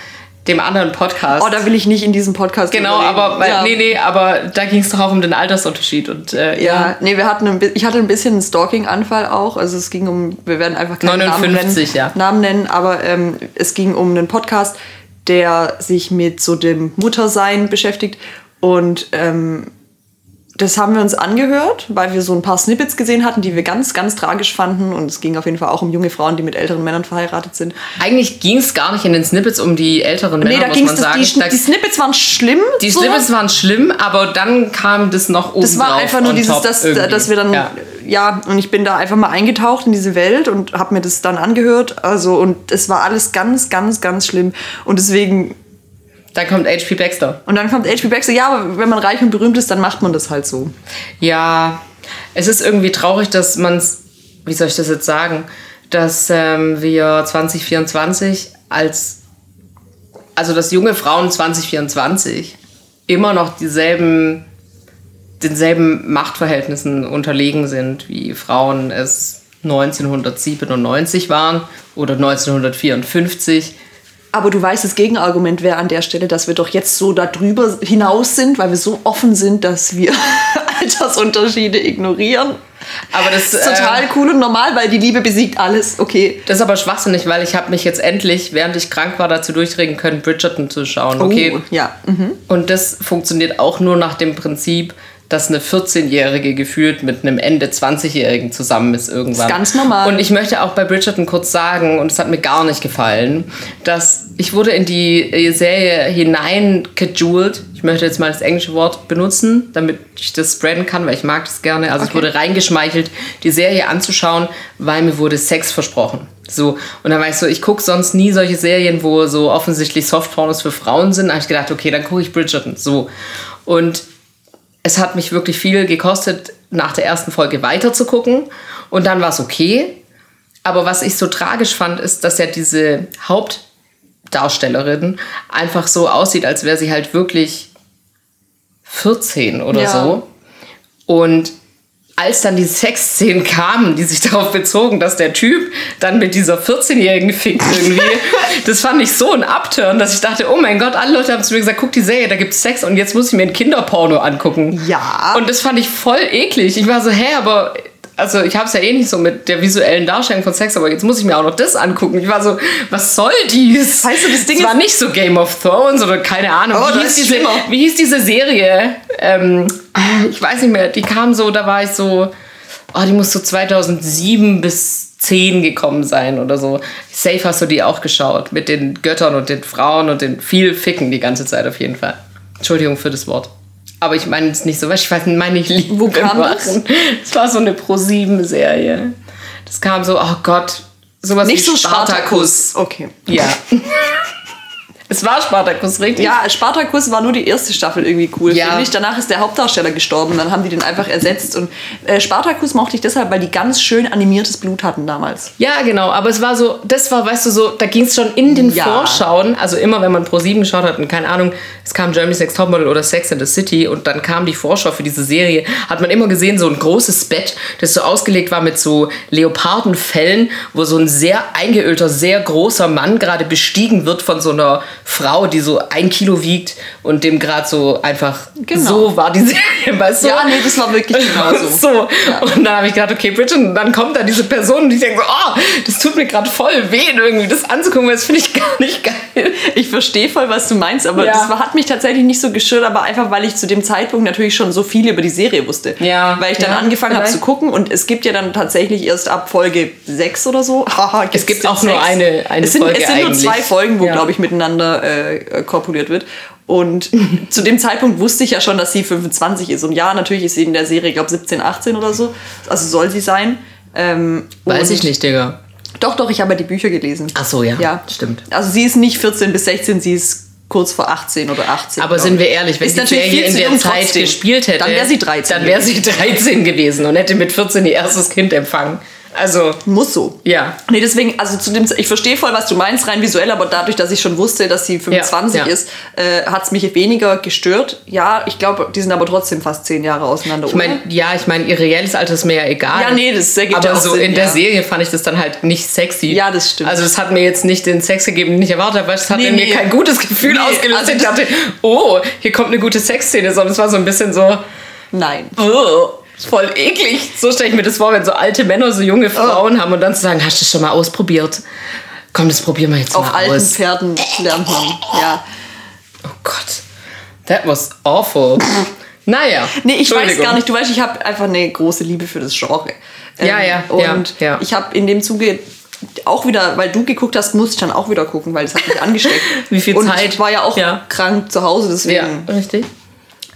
dem anderen Podcast.
Oh, da will ich nicht in diesem Podcast
genau, aber weil,
ja.
nee, nee, aber da ging es doch auch um den Altersunterschied und äh,
Ja, nee, wir hatten ein, ich hatte ein bisschen einen Stalking-Anfall auch. Also es ging um, wir werden einfach keine
59,
Namen nennen,
ja.
Namen nennen, aber ähm, es ging um einen Podcast, der sich mit so dem Muttersein beschäftigt. Und ähm, das haben wir uns angehört, weil wir so ein paar Snippets gesehen hatten, die wir ganz, ganz tragisch fanden. Und es ging auf jeden Fall auch um junge Frauen, die mit älteren Männern verheiratet sind.
Eigentlich ging es gar nicht in den Snippets um die älteren Männer,
nee, da
muss
ging
man
es,
sagen.
die,
Da-
die Snippets waren schlimm.
die
so.
Snippets waren schlimm, aber dann kam das noch oben
Das war einfach nur dieses, dass, dass wir dann,
Ja.
ja. und ich bin da einfach mal eingetaucht in diese Welt und habe mir das dann angehört. Also, und es war alles ganz, ganz, ganz schlimm. Und deswegen,
Dann kommt HP Baxter.
und dann kommt HP Baxter, ja, aber wenn man reich und berühmt ist, dann macht man das halt so.
Ja, es ist irgendwie traurig, dass man es, wie soll ich das jetzt sagen, dass ähm, wir 2024 als, also dass junge Frauen 2024 immer noch dieselben, denselben Machtverhältnissen unterlegen sind, wie Frauen es 1997 waren oder 1954.
Aber du weißt, das Gegenargument wäre an der Stelle, dass wir doch jetzt so darüber hinaus sind, weil wir so offen sind, dass wir Altersunterschiede ignorieren.
Aber das,
Das ist total
ähm,
cool und normal, weil die Liebe besiegt alles. Okay.
Das ist aber schwachsinnig, weil ich habe mich jetzt endlich, während ich krank war, dazu durchregen können, Bridgerton zu schauen. Okay.
Oh, ja. Mhm.
Und das funktioniert auch nur nach dem Prinzip, dass eine 14-Jährige gefühlt mit einem Ende 20-Jährigen zusammen ist irgendwann.
Das ist ganz normal.
Und ich möchte auch bei Bridgerton kurz sagen, und es hat mir gar nicht gefallen, dass ich wurde in die äh, Serie hineingejewelt. Ich möchte jetzt mal das englische Wort benutzen, damit ich das spreaden kann, weil ich mag das gerne. Also ich
Okay.
wurde reingeschmeichelt, die Serie anzuschauen, weil mir wurde Sex versprochen. So, und dann war ich so, ich gucke sonst nie solche Serien, wo so offensichtlich Softpornos für Frauen sind. Da habe ich gedacht, okay, dann gucke ich Bridgerton. So. Und es hat mich wirklich viel gekostet, nach der ersten Folge weiter zu gucken. Und dann war es okay. Aber was ich so tragisch fand, ist, dass ja diese Hauptdarstellerin einfach so aussieht, als wäre sie halt wirklich 14 oder
Ja.
so. Und als dann die Sexszenen kamen, die sich darauf bezogen, dass der Typ dann mit dieser 14-Jährigen fickt irgendwie, das fand ich so ein Upturn, dass ich dachte, oh mein Gott, alle Leute haben zu mir gesagt, guck die Serie, da gibt's Sex und jetzt muss ich mir ein Kinderporno angucken.
Ja.
Und das fand ich voll eklig. Ich war so, hä, aber also ich habe es ja eh nicht so mit der visuellen Darstellung von Sex, aber jetzt muss ich mir auch noch das angucken. Ich war so, was soll dies?
Weißt du, das Ding
es war nicht so Game of Thrones oder keine Ahnung.
Oh,
wie,
das
hieß diese, wie hieß diese Serie? Ähm, ich weiß nicht mehr. Die kam so, da war ich so, oh, die muss so 2007 bis 10 gekommen sein oder so. Safe hast du die auch geschaut mit den Göttern und den Frauen und den viel Ficken die ganze Zeit auf jeden Fall. Entschuldigung für das Wort. Aber ich meine es nicht so, du, ich weiß nicht, meine ich liebe
Wo kam das?
Das war so eine Pro-7-Serie. Das kam so, oh Gott, sowas
Nicht
wie
so Spartacus. Okay.
Ja. es war Spartacus, richtig?
Ja, Spartacus war nur die erste Staffel irgendwie cool,
Ja.
finde ich. Danach ist der Hauptdarsteller gestorben, dann haben die den einfach ersetzt. Und äh, Spartacus mochte ich deshalb, weil die ganz schön animiertes Blut hatten damals.
Ja, genau, aber es war so, das war, weißt du, so, da ging es schon in den
Ja.
Vorschauen, also immer wenn man Pro 7 geschaut hat und keine Ahnung, es kam Germany's Next Topmodel oder Sex in the City und dann kam die Vorschau für diese Serie, hat man immer gesehen, so ein großes Bett, das so ausgelegt war mit so Leopardenfellen, wo so ein sehr eingeölter, sehr großer Mann gerade bestiegen wird von so einer Frau, die so ein Kilo wiegt und dem gerade so einfach,
Genau.
so war die Serie, weißt du?
Ja, nee, das war wirklich genau so.
so. Und dann habe ich gedacht, okay, Bridget, und dann kommt da diese Person und ich denke so, oh, das tut mir gerade voll weh, irgendwie das anzugucken, weil das finde ich gar nicht geil.
Ich verstehe voll, was du meinst, aber
Ja.
das hat mich tatsächlich nicht so gestört, aber einfach, weil ich zu dem Zeitpunkt natürlich schon so viel über die Serie wusste.
Ja,
Weil ich dann
ja,
angefangen habe zu gucken und es gibt ja dann tatsächlich erst ab Folge 6 oder so. Haha,
Es gibt auch nur
sechs?
eine- eine
es sind,
Folge
Es sind nur
eigentlich.
zwei Folgen, wo,
Ja.
glaube ich, miteinander äh, korpuliert wird. Und zu dem Zeitpunkt wusste ich ja schon, dass sie 25 ist. Und ja, natürlich ist sie in der Serie, ich glaube, 17, 18 oder so. Also soll sie sein. Ähm,
Weiß ich nicht, Digga.
Doch, doch, ich habe ja die Bücher gelesen.
Ach so, ja.
Ja,
Stimmt.
Also sie ist nicht 14 bis 16, sie ist kurz vor 18 oder 18.
Aber sind wir ehrlich, wenn
Ist
die Serie in der Zeit gespielt hätte,
Dann wäre sie 13
Dann wäre sie 13 gewesen und hätte mit 14 ihr erstes Kind empfangen. Also,
Muss so.
ja.
Nee, deswegen, also zu dem, ich verstehe voll, was du meinst, rein visuell, aber dadurch, dass ich schon wusste, dass sie 25
Ja, ja.
ist, äh, hat es mich weniger gestört. Ja, ich glaube, die sind aber trotzdem fast 10 Jahre auseinander.
Ich meine, ja, ich meine, ihr reelles Alter ist mir ja egal.
Ja, nee, das ergibt
Aber
ja auch
so
Sinn,
in der
ja.
Serie fand ich das dann halt nicht sexy.
Ja, das stimmt.
Also es hat mir jetzt nicht den Sex gegeben, den ich erwartet habe, weil es hat
Nee,
in mir
nee.
kein gutes Gefühl
Nee,
ausgelöst.
also
ich
das-
dachte, oh, hier kommt eine gute Sexszene, sondern es war so ein bisschen so,
Nein.
oh, voll eklig. So stelle ich mir das vor, wenn so alte Männer so
Oh.
junge Frauen haben und dann zu sagen, hast du das schon mal ausprobiert? Komm, das probieren wir jetzt
Auf
mal
alten
aus.
Pferden lernt man. Ja.
Oh Gott, that was awful. naja.
Nee, ich weiß gar nicht. Du weißt, ich habe einfach eine große Liebe für das Genre. Ähm,
Ja, ja,
Und
ja, ja.
ich habe in dem Zuge auch wieder, weil du geguckt hast, musste ich dann auch wieder gucken, weil es hat mich angesteckt.
Wie viel
und
Zeit?
Ich war ja auch
Ja.
krank zu Hause,
Ja,
deswegen.
richtig.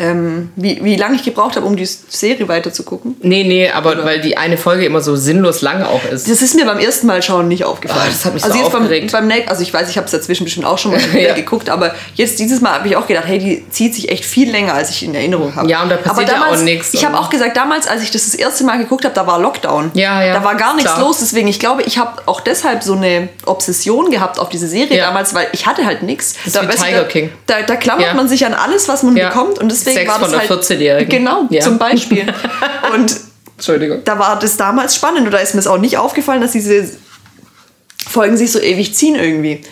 Ähm, wie, wie lange ich gebraucht habe, um die Serie weiter zu gucken.
Nee, nee, aber weil die eine Folge immer so sinnlos lang auch ist.
Das ist mir beim ersten Mal schauen nicht aufgefallen.
Oh, das hat mich
also
so
jetzt
aufgeregt.
Beim, beim Neck, also ich weiß, ich habe es dazwischen bestimmt auch schon mal
Ja.
geguckt, aber jetzt dieses Mal habe ich auch gedacht, hey, die zieht sich echt viel länger, als ich in Erinnerung habe.
Ja, und da passiert
aber
ja auch
damals,
nichts
Ich habe
und-
auch gesagt, damals, als ich das das erste Mal geguckt habe, da war Lockdown.
Ja, ja,
Da war gar nichts
klar.
los, deswegen ich glaube, ich habe auch deshalb so eine Obsession gehabt auf diese Serie
Ja.
damals, weil ich hatte halt nichts.
ist
Da,
wie
du,
Tiger
da,
King.
Da, da klammert
Ja.
man sich an alles, was man bekommt und deswegen
Sex
war das
von der
halt
14-Jährigen.
Genau,
Ja.
zum Beispiel. und
Entschuldigung.
da war das damals spannend und da ist mir es auch nicht aufgefallen, dass diese Folgen sich so ewig ziehen irgendwie.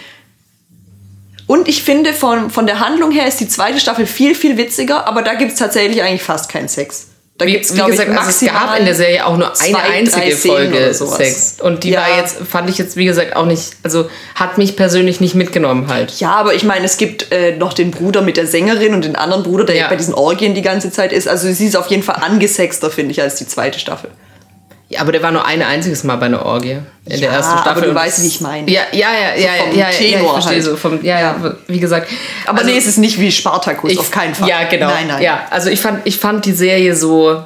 Und ich finde, von, von der Handlung her ist die zweite Staffel viel, viel witziger, aber da gibt es tatsächlich eigentlich fast keinen Sex. Da
Wie,
gibt's,
wie gesagt,
ich,
also es gab in der Serie auch nur eine
zwei, drei
einzige Folge. Sex. Und die
Ja.
war jetzt, fand ich jetzt, wie gesagt, auch nicht, also hat mich persönlich nicht mitgenommen halt.
Ja, aber ich meine, es gibt äh, noch den Bruder mit der Sängerin und den anderen Bruder, der
Ja.
bei diesen Orgien die ganze Zeit ist. Also sie ist auf jeden Fall angesexter, finde ich, als die zweite Staffel.
Ja, aber der war nur ein einziges Mal bei einer Orgie in der
Ja,
ersten Staffel.
aber du weißt, wie ich meine.
Ja, ja, ja, ja,
vom
ja, ja, ja, ich
Tenor
verstehe
halt.
so vom, ja, ja, wie gesagt.
Aber
also-
nee, es ist nicht wie Spartacus,
Ich-
auf keinen Fall.
Ja, genau.
Nein, nein.
Ja, also ich fand, ich fand die Serie so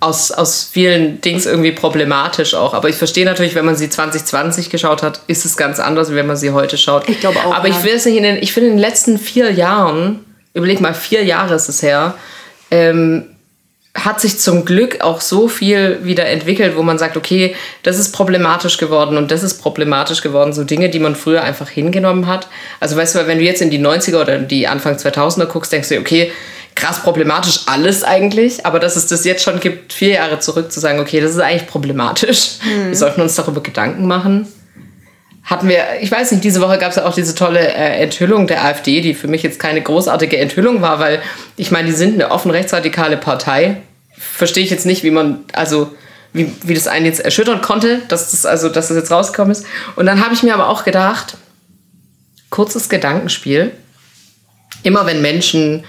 aus, aus vielen Dings irgendwie problematisch auch. Aber ich verstehe natürlich, wenn man sie 2020 geschaut hat, ist es ganz anders, wie wenn man sie heute schaut.
Ich glaube auch,
Aber
ja.
ich will es nicht in den, ich finde in den letzten vier Jahren, überleg mal, vier Jahre ist es her, ähm, hat sich zum Glück auch so viel wieder entwickelt, wo man sagt, okay, das ist problematisch geworden und das ist problematisch geworden. So Dinge, die man früher einfach hingenommen hat. Also weißt du, wenn du jetzt in die 90er oder die Anfang 2000er guckst, denkst du, okay, krass problematisch alles eigentlich, aber dass es das jetzt schon gibt, vier Jahre zurück zu sagen, okay, das ist eigentlich problematisch. Wir sollten uns darüber Gedanken machen. Hatten wir, ich weiß nicht, diese Woche gab es ja auch diese tolle äh, Enthüllung der AfD, die für mich jetzt keine großartige Enthüllung war, weil ich meine, die sind eine offen rechtsradikale Partei. Verstehe ich jetzt nicht, wie man, also wie, wie das einen jetzt erschüttern konnte, dass das, also, dass das jetzt rausgekommen ist. Und dann habe ich mir aber auch gedacht, kurzes Gedankenspiel, immer wenn Menschen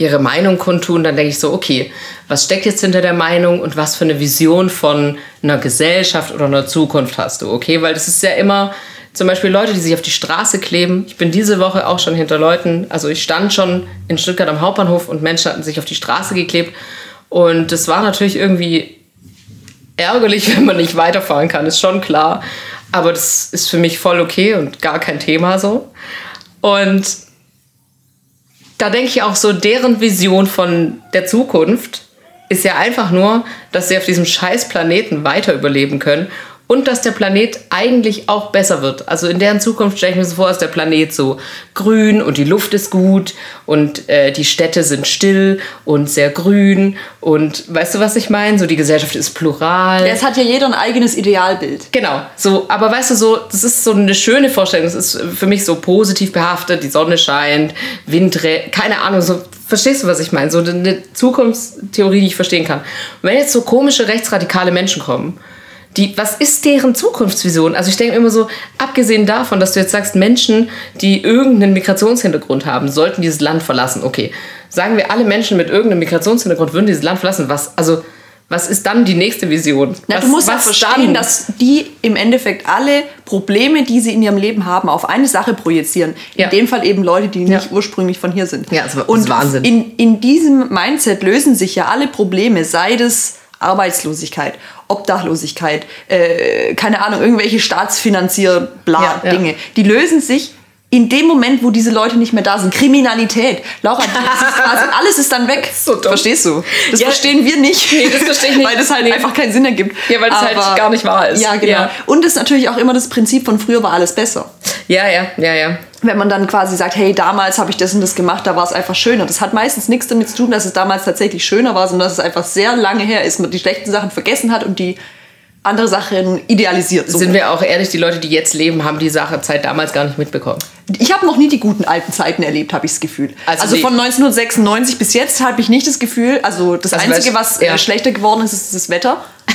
ihre Meinung kundtun, dann denke ich so, okay, was steckt jetzt hinter der Meinung und was für eine Vision von einer Gesellschaft oder einer Zukunft hast du, okay? Weil das ist ja immer zum Beispiel Leute, die sich auf die Straße kleben. Ich bin diese Woche auch schon hinter Leuten, also ich stand schon in Stuttgart am Hauptbahnhof und Menschen hatten sich auf die Straße geklebt und das war natürlich irgendwie ärgerlich, wenn man nicht weiterfahren kann, ist schon klar. Aber das ist für mich voll okay und gar kein Thema so. Und da denke ich auch so, deren Vision von der Zukunft ist ja einfach nur, dass sie auf diesem scheiß Planeten weiter überleben können und dass der Planet eigentlich auch besser wird. Also in deren Zukunft stelle ich mir so vor, ist der Planet so grün und die Luft ist gut und äh, die Städte sind still und sehr grün und weißt du, was ich meine? So die Gesellschaft ist plural.
Es hat ja jeder ein eigenes Idealbild.
Genau, so, aber weißt du, so, das ist so eine schöne Vorstellung. Das ist für mich so positiv behaftet, die Sonne scheint, Wind, keine Ahnung, so, verstehst du, was ich meine? So eine Zukunftstheorie, die ich verstehen kann. Und wenn jetzt so komische rechtsradikale Menschen kommen, die, was ist deren Zukunftsvision? Also ich denke immer so, abgesehen davon, dass du jetzt sagst, Menschen, die irgendeinen Migrationshintergrund haben, sollten dieses Land verlassen. Okay, sagen wir, alle Menschen mit irgendeinem Migrationshintergrund würden dieses Land verlassen. Was, also, was ist dann die nächste Vision?
Na,
was,
du musst ja verstehen,
dann?
dass die im Endeffekt alle Probleme, die sie in ihrem Leben haben, auf eine Sache projizieren.
Ja.
In dem Fall eben Leute, die
Ja.
nicht ursprünglich von hier sind.
Ja, das ist
Und
Wahnsinn.
In, in diesem Mindset lösen sich ja alle Probleme, sei das Arbeitslosigkeit, Obdachlosigkeit, äh, keine Ahnung, irgendwelche staatsfinanzier bla
Ja.
Die lösen sich in dem Moment, wo diese Leute nicht mehr da sind. Kriminalität. Laura, ist quasi, alles ist dann weg.
So dumm.
Verstehst du? Das
Ja.
verstehen wir nicht.
Nee, das verstehe ich nicht.
Weil das halt
Nee.
einfach keinen Sinn ergibt.
Ja, weil das halt gar nicht wahr ist.
Ja, genau. Und es ist natürlich auch immer das Prinzip von früher war alles besser.
Ja, ja, ja, ja.
Wenn man dann quasi sagt, hey, damals habe ich das und das gemacht, da war es einfach schöner. Das hat meistens nichts damit zu tun, dass es damals tatsächlich schöner war, sondern dass es einfach sehr lange her ist, man die schlechten Sachen vergessen hat und die andere Sachen idealisiert. So.
Sind wir auch ehrlich, die Leute, die jetzt leben, haben die Sache Zeit damals gar nicht mitbekommen.
Ich habe noch nie die guten alten Zeiten erlebt, habe ich das Gefühl.
Also
Also, von 1996 bis jetzt habe ich nicht das Gefühl, also das
Also
Einzige, was
ja.
äh, schlechter geworden ist, ist das Wetter.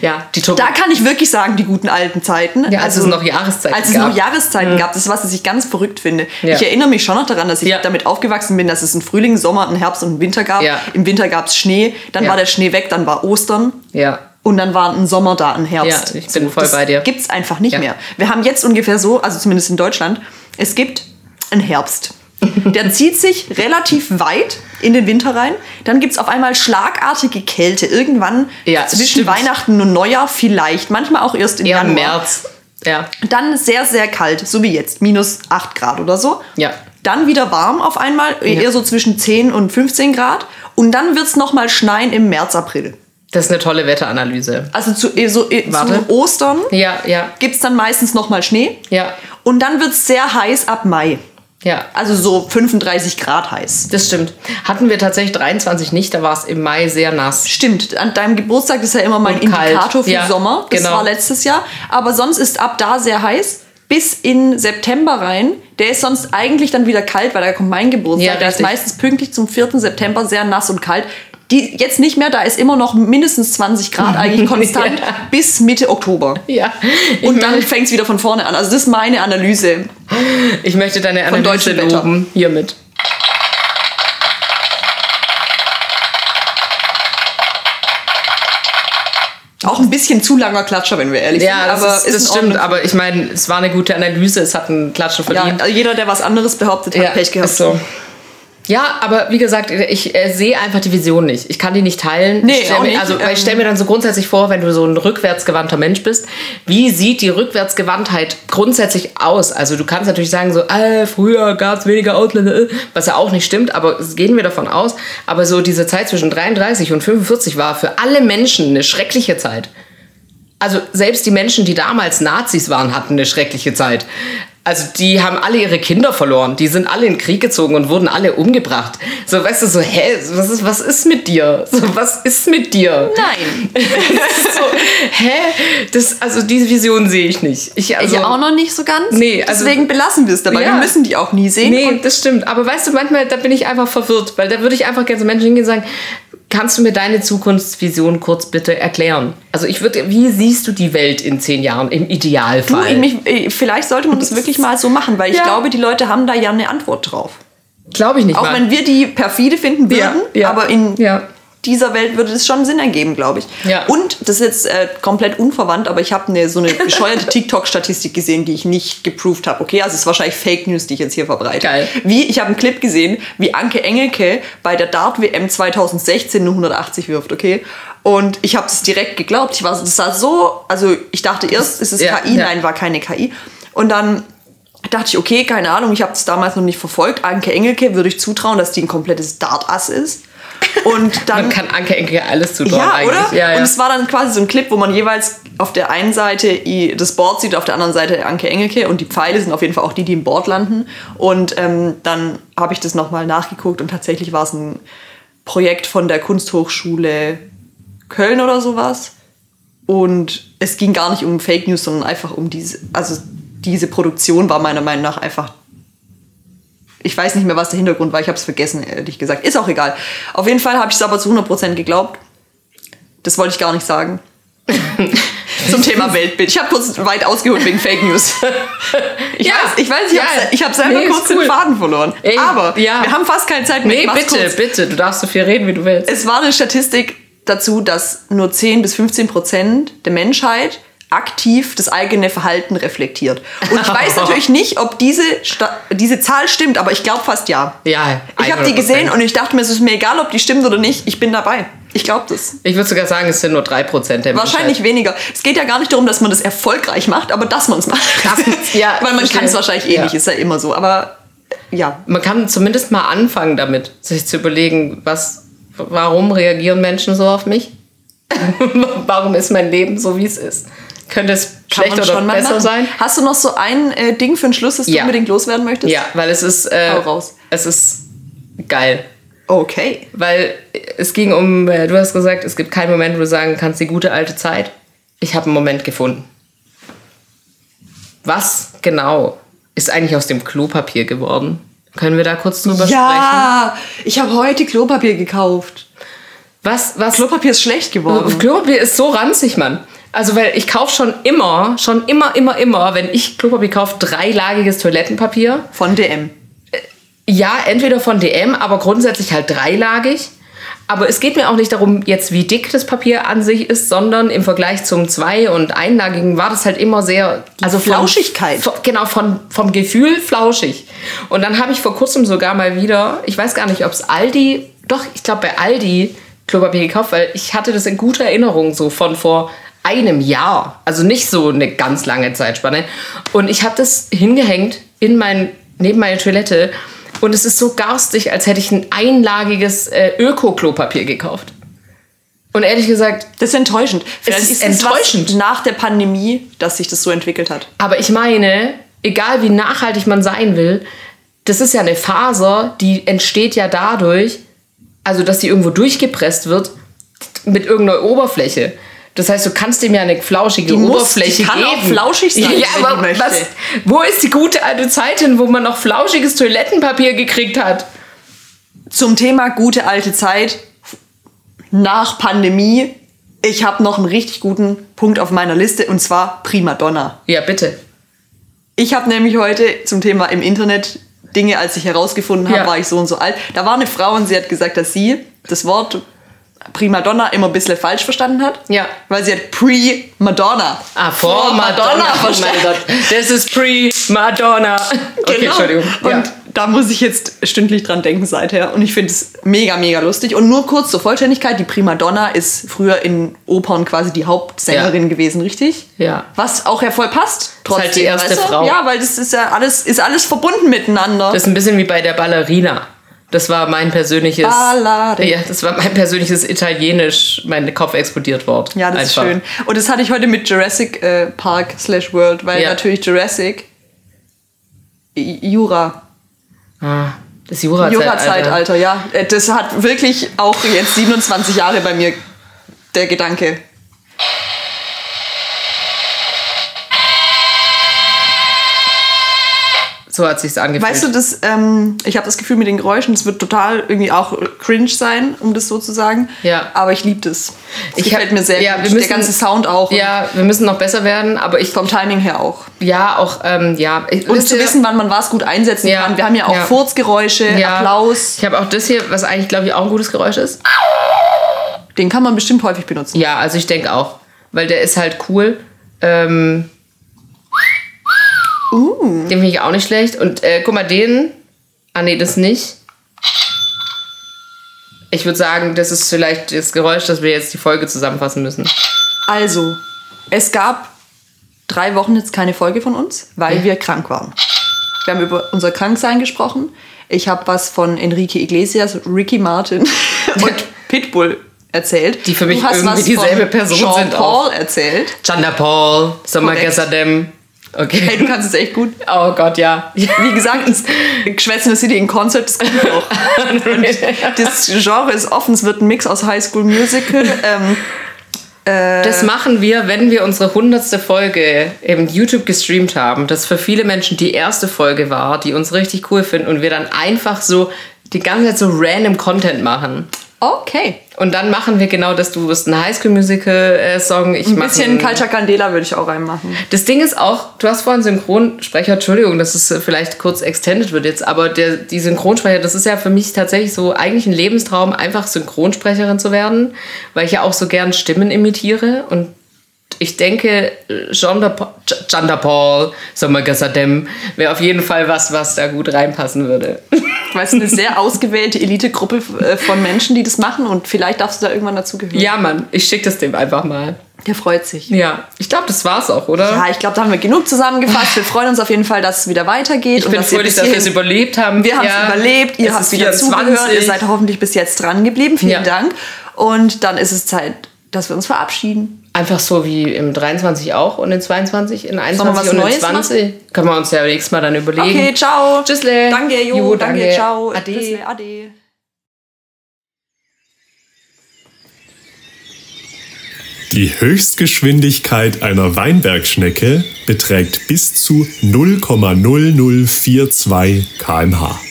Ja, die Tur
Da kann ich wirklich sagen, die guten alten Zeiten.
Ja, als es noch Jahreszeiten
Als es
gab.
noch Jahreszeiten gab, das ist, was ich ganz verrückt finde.
Ja.
Ich erinnere mich schon noch daran, dass ich
Ja.
damit aufgewachsen bin, dass es einen Frühling, Sommer, einen Herbst und einen Winter gab.
Ja.
Im Winter gab es Schnee, dann
Ja.
war der Schnee weg, dann war Ostern.
Ja.
Und dann war ein Sommer da, ein Herbst.
Ja, ich bin voll bei dir.
Gibt es einfach nicht
Ja.
mehr. Wir haben jetzt ungefähr so, also zumindest in Deutschland, es gibt einen Herbst. Der zieht sich relativ weit in den Winter rein. Dann gibt es auf einmal schlagartige Kälte. Irgendwann
Ja,
zwischen
stimmt.
Weihnachten und Neujahr vielleicht. Manchmal auch erst im
im
Januar.
März. Ja.
Dann sehr, sehr kalt, so wie jetzt. Minus 8 Grad oder so.
Ja.
Dann wieder warm auf einmal, eher so zwischen 10 und 15 Grad. Und dann wird es nochmal schneien im März, April.
Das ist eine tolle Wetteranalyse.
Also zu, eh so, eh, zu Ostern
Ja, ja,
gibt es dann meistens nochmal Schnee.
ja,
Und dann wird es sehr heiß ab Mai.
ja.
Also so 35 Grad heiß.
Das stimmt. Hatten wir tatsächlich 23 nicht, da war es im Mai sehr nass.
Stimmt, an deinem Geburtstag ist ja immer mein
Und kalt.
Indikator für
Ja,
Sommer. Das
genau.
war letztes Jahr. Aber sonst ist ab da sehr heiß. Bis in September rein. Der ist sonst eigentlich dann wieder kalt, weil da kommt mein Geburtstag.
Ja,
der ist meistens pünktlich zum 4. September sehr nass und kalt. Die, jetzt nicht mehr, da ist immer noch mindestens 20 Grad eigentlich konstant
Ja.
bis Mitte Oktober.
Ja. Ich,
Und dann fängt es wieder von vorne an. Also das ist meine Analyse.
ich möchte deine Analyse loben. Hiermit.
Auch ein bisschen zu langer Klatscher, wenn wir ehrlich
Ja,
sind.
das,
aber
ist, das stimmt. Aber ich meine, es war eine gute Analyse. Es hat einen Klatschen
Ja,
verdient.
also jeder, der was anderes behauptet, hat Pech gehabt.
ist so. Ja, aber wie gesagt, ich äh, sehe einfach die Vision nicht. Ich kann die nicht teilen.
Nee,
ich
auch
mir,
nicht.
Also, weil ich
Ähm.
stelle mir dann so grundsätzlich vor, wenn du so ein rückwärtsgewandter Mensch bist, wie sieht die Rückwärtsgewandtheit grundsätzlich aus? Also du kannst natürlich sagen so, äh, früher gab es weniger Ausländer, äh, was ja auch nicht stimmt, aber gehen wir davon aus. Aber so diese Zeit zwischen 33 und 45 war für alle Menschen eine schreckliche Zeit. Also selbst die Menschen, die damals Nazis waren, hatten eine schreckliche Zeit. Also die haben alle ihre Kinder verloren. Die sind alle in den Krieg gezogen und wurden alle umgebracht. So, weißt du, so, hä, was ist, was ist mit dir? So, was ist mit dir?
Nein.
so, hä? Das, also diese Vision sehe ich nicht. Ich, also,
ich auch noch nicht so ganz.
Nee, also-
Deswegen belassen wir es dabei.
Ja.
Wir müssen die auch nie sehen.
Nee, das stimmt. Aber weißt du, manchmal, da bin ich einfach verwirrt, weil da würde ich einfach gerne so Menschen hingehen und sagen, kannst du mir deine Zukunftsvision kurz bitte erklären? Also ich würde, wie siehst du die Welt in zehn Jahren im
Du,
Idealfall?
ich mich, vielleicht sollte man das wirklich mal so machen, weil ich
Ja.
glaube, die Leute haben da ja eine Antwort drauf.
Glaube ich nicht
Auch
mal.
wenn wir die perfide finden würden,
Ja, ja,
aber in
ja.
Dieser Welt würde es schon Sinn ergeben, glaube ich.
Ja.
Und das ist jetzt äh, komplett unverwandt, aber ich habe eine, so eine bescheuerte TikTok-Statistik gesehen, die ich nicht geproved habe. Okay, also es ist wahrscheinlich Fake News, die ich jetzt hier verbreite.
Geil.
Wie, ich habe einen Clip gesehen, wie Anke Engelke bei der Dart-WM 2016 nur 180 wirft, okay? Und ich habe das direkt geglaubt. Ich war, das sah so, also ich dachte erst, ist es
Ja,
KI?
ja.
Nein, war keine KI. Und dann dachte ich, okay, keine Ahnung, ich habe das damals noch nicht verfolgt. Anke Engelke würde ich zutrauen, dass die ein komplettes Dart-Ass ist. Und dann
Man kann Anke Enke alles zutrauen
ja,
eigentlich.
oder?
Ja, ja.
Und es war dann quasi so ein Clip, wo man jeweils auf der einen Seite das Board sieht, auf der anderen Seite Anke Engelke und die Pfeile sind auf jeden Fall auch die, die im Board landen. Und ähm, dann habe ich das nochmal nachgeguckt und tatsächlich war es ein Projekt von der Kunsthochschule Köln oder sowas. Und es ging gar nicht um Fake News, sondern einfach um diese, also diese Produktion war meiner Meinung nach einfach ich weiß nicht mehr, was der Hintergrund war. Ich habe es vergessen, ehrlich gesagt. Ist auch egal. Auf jeden Fall habe ich es aber zu 100% geglaubt. Das wollte ich gar nicht sagen. Zum Thema Weltbild. Ich habe kurz weit ausgeholt wegen Fake News. Ich
Ja.
weiß, ich, weiß, ich
Ja.
habe hab selber
Nee,
kurz
cool.
den Faden verloren.
Ey,
aber
ja.
wir haben fast keine Zeit mehr.
nee, bitte,
kurz.
bitte. Du darfst so viel reden, wie du willst.
Es war eine Statistik dazu, dass nur 10 bis 15 Prozent der Menschheit aktiv das eigene Verhalten reflektiert. Und ich weiß natürlich nicht, ob diese, Sta diese Zahl stimmt, aber ich glaube fast ja.
ja,
Ich habe die
100%.
gesehen und ich dachte mir, es ist mir egal, ob die stimmt oder nicht. Ich bin dabei. Ich glaube das.
Ich würde sogar sagen, es sind nur 3% der
Wahrscheinlich
Menschheit.
weniger. Es geht ja gar nicht darum, dass man das erfolgreich macht, aber dass man es macht.
Das- ja,
Weil man kann es wahrscheinlich eh
Ja.
nicht, ist ja immer so. Aber ja,
Man kann zumindest mal anfangen damit, sich zu überlegen, was, warum reagieren Menschen so auf mich? warum ist mein Leben so, wie es ist? Könnte es
man
oder
schon mal
besser
machen.
sein?
Hast du noch so ein äh, Ding für den Schluss, das du
Ja.
unbedingt loswerden möchtest?
Ja, weil es ist, äh, es ist geil.
Okay.
Weil es ging um, äh, du hast gesagt, es gibt keinen Moment, wo du sagen kannst, die gute alte Zeit. Ich habe einen Moment gefunden. Was genau ist eigentlich aus dem Klopapier geworden? Können wir da kurz drüber sprechen?
Ja, ich habe heute Klopapier gekauft.
Was, was,
Klopapier ist schlecht geworden.
Klopapier ist so ranzig, Mann. Also, weil ich kaufe schon immer, schon immer, immer, immer, wenn ich Klopapier kaufe, dreilagiges Toilettenpapier.
Von DM.
Ja, entweder von DM, aber grundsätzlich halt dreilagig. Aber es geht mir auch nicht darum, jetzt wie dick das Papier an sich ist, sondern im Vergleich zum zwei- und einlagigen war das halt immer sehr. Also
Flauschigkeit.
Von, genau, von, vom Gefühl flauschig. Und dann habe ich vor kurzem sogar mal wieder, ich weiß gar nicht, ob es Aldi, doch, ich glaube bei Aldi Klopapier gekauft, weil ich hatte das in guter Erinnerung so von vor einem Jahr. Also nicht so eine ganz lange Zeitspanne. Und ich habe das hingehängt in mein, neben meine Toilette. Und es ist so garstig, als hätte ich ein einlagiges äh, Öko-Klopapier gekauft. Und ehrlich gesagt,
Das ist enttäuschend. Vielleicht
ist
es
enttäuschend.
Nach der Pandemie, dass sich das so entwickelt hat.
aber ich meine, egal wie nachhaltig man sein will, das ist ja eine Faser, die entsteht ja dadurch, also dass die irgendwo durchgepresst wird mit irgendeiner Oberfläche. Das heißt, du kannst dem ja eine flauschige
Die muss-
Oberfläche
die kann
geben.
auch flauschig sein,
Ja, aber was, wo ist die gute alte Zeit hin, wo man noch flauschiges Toilettenpapier gekriegt hat?
Zum Thema gute alte Zeit nach Pandemie. Ich habe noch einen richtig guten Punkt auf meiner Liste und zwar Primadonna.
Ja, bitte.
Ich habe nämlich heute zum Thema im Internet Dinge, als ich herausgefunden habe,
Ja.
war ich so und so alt. Da war eine Frau und sie hat gesagt, dass sie das Wort Primadonna immer ein bisschen falsch verstanden hat.
Ja.
Weil sie hat Pre-Madonna.
Ah, vor Madonna. Oh mein
verstanden.
Gott. Das ist pre-Madonna. Okay,
Genau.
Entschuldigung.
Und
Ja.
da muss ich jetzt stündlich dran denken seither. Und ich finde es mega, mega lustig. Und nur kurz zur Vollständigkeit: Die Primadonna ist früher in Opern quasi die Hauptsängerin
Ja.
gewesen, richtig?
Ja.
Was auch ja voll passt. Trotzdem,
halt die erste
weißt du?
Frau.
Ja, weil das ist ja alles, ist alles verbunden miteinander.
Das ist ein bisschen wie bei der Ballerina. Das war mein persönliches.
Ballade.
Ja, das war mein persönliches Italienisch, mein Kopf explodiert Wort.
ja, das
Einfach.
ist schön. Und das hatte ich heute mit Jurassic äh, Park slash World, weil
Ja.
natürlich Jurassic Jura.
Ah, das Jura-Zeitalter.
Jura-Zeitalter, ja. Äh, Das hat wirklich auch jetzt 27 Jahre bei mir der Gedanke.
So hat sich's angefühlt.
Weißt du, das, ähm, ich habe das Gefühl mit den Geräuschen, das wird total irgendwie auch cringe sein, um das so zu sagen.
Ja.
Aber ich liebe das. Das
Ich
gefällt mir sehr
ja,
gut.
wir müssen-
der ganze Sound auch.
ja, wir müssen noch besser werden, aber ich
Vom Timing her auch.
ja auch ähm, ja. Ich,
Und zu wissen, wann man was gut einsetzen
Ja.
kann. Wir haben ja auch
Ja.
Furzgeräusche,
ja,
Applaus.
Ich habe auch das hier, was eigentlich glaube ich auch ein gutes Geräusch ist.
Den kann man bestimmt häufig benutzen.
Ja, also ich denke auch, weil der ist halt cool. Ähm,
Uh.
Den finde ich auch nicht schlecht. Und äh, guck mal, den. Ah, nee, das nicht. Ich würde sagen, das ist vielleicht das Geräusch, dass wir jetzt die Folge zusammenfassen müssen.
Also, es gab drei Wochen jetzt keine Folge von uns, weil wir krank waren. Wir haben über unser Kranksein gesprochen. Ich habe was von Enrique Iglesias, Ricky Martin und Pitbull erzählt.
Die für mich
du hast
irgendwie
was
dieselbe
von
Person
Jean
sind
Paul erzählt.
Chanda Paul, Sommer
Korrekt.
Gesadem.
Hey,
Okay.
du kannst es echt gut.
Oh Gott, ja.
Wie gesagt, das Schwätzen City in Concert, das kommt auch. Das Genre ist offen, es wird ein Mix aus High School Musical. Ähm,
Das machen wir, wenn wir unsere hundertste Folge im YouTube gestreamt haben, das für viele Menschen die erste Folge war, die uns richtig cool finden und wir dann einfach so die ganze Zeit so random Content machen.
Okay.
Und dann machen wir genau das. Du wirst ein Highschool-Musical-Song. Ich
Ein bisschen Culture Candela würde ich auch reinmachen.
Das Ding ist auch, du hast vorhin Synchronsprecher, Entschuldigung, dass es äh, vielleicht kurz extended wird jetzt, aber der, die Synchronsprecher, das ist ja für mich tatsächlich so eigentlich ein Lebenstraum, einfach Synchronsprecherin zu werden, weil ich ja auch so gern Stimmen imitiere und ich denke, de Paul, Sommer Gassadem, wäre auf jeden Fall was, was da gut reinpassen würde.
Weil es eine sehr ausgewählte Elitegruppe äh, von Menschen, die das machen und vielleicht darfst du da irgendwann dazugehören.
Ja, Mann, ich schicke das dem einfach mal.
Der freut sich.
Ja, ich glaube, das war's auch, oder?
Ja, ich glaube, da haben wir genug zusammengefasst. Wir freuen uns auf jeden Fall, dass es wieder weitergeht.
ich bin
dass ihr
fröhlich, dass wir es überlebt haben.
Wir haben es
Ja,
überlebt, ihr
es
habt wieder
24.
zugehört, ihr seid hoffentlich bis jetzt dran geblieben. Vielen
Ja.
Dank. Und dann ist es Zeit, dass wir uns verabschieden.
Einfach so wie im 23 auch und in 22, in
wir
21
was
und in
Neues
20. Können wir uns ja nächstes Mal dann überlegen.
Okay, ciao.
Tschüssle.
Danke, jo,
Jo,
danke,
danke.
ciao.
Ade.
Tschüssle, ade.
Die Höchstgeschwindigkeit einer Weinbergschnecke beträgt bis zu 0,0042 km/h.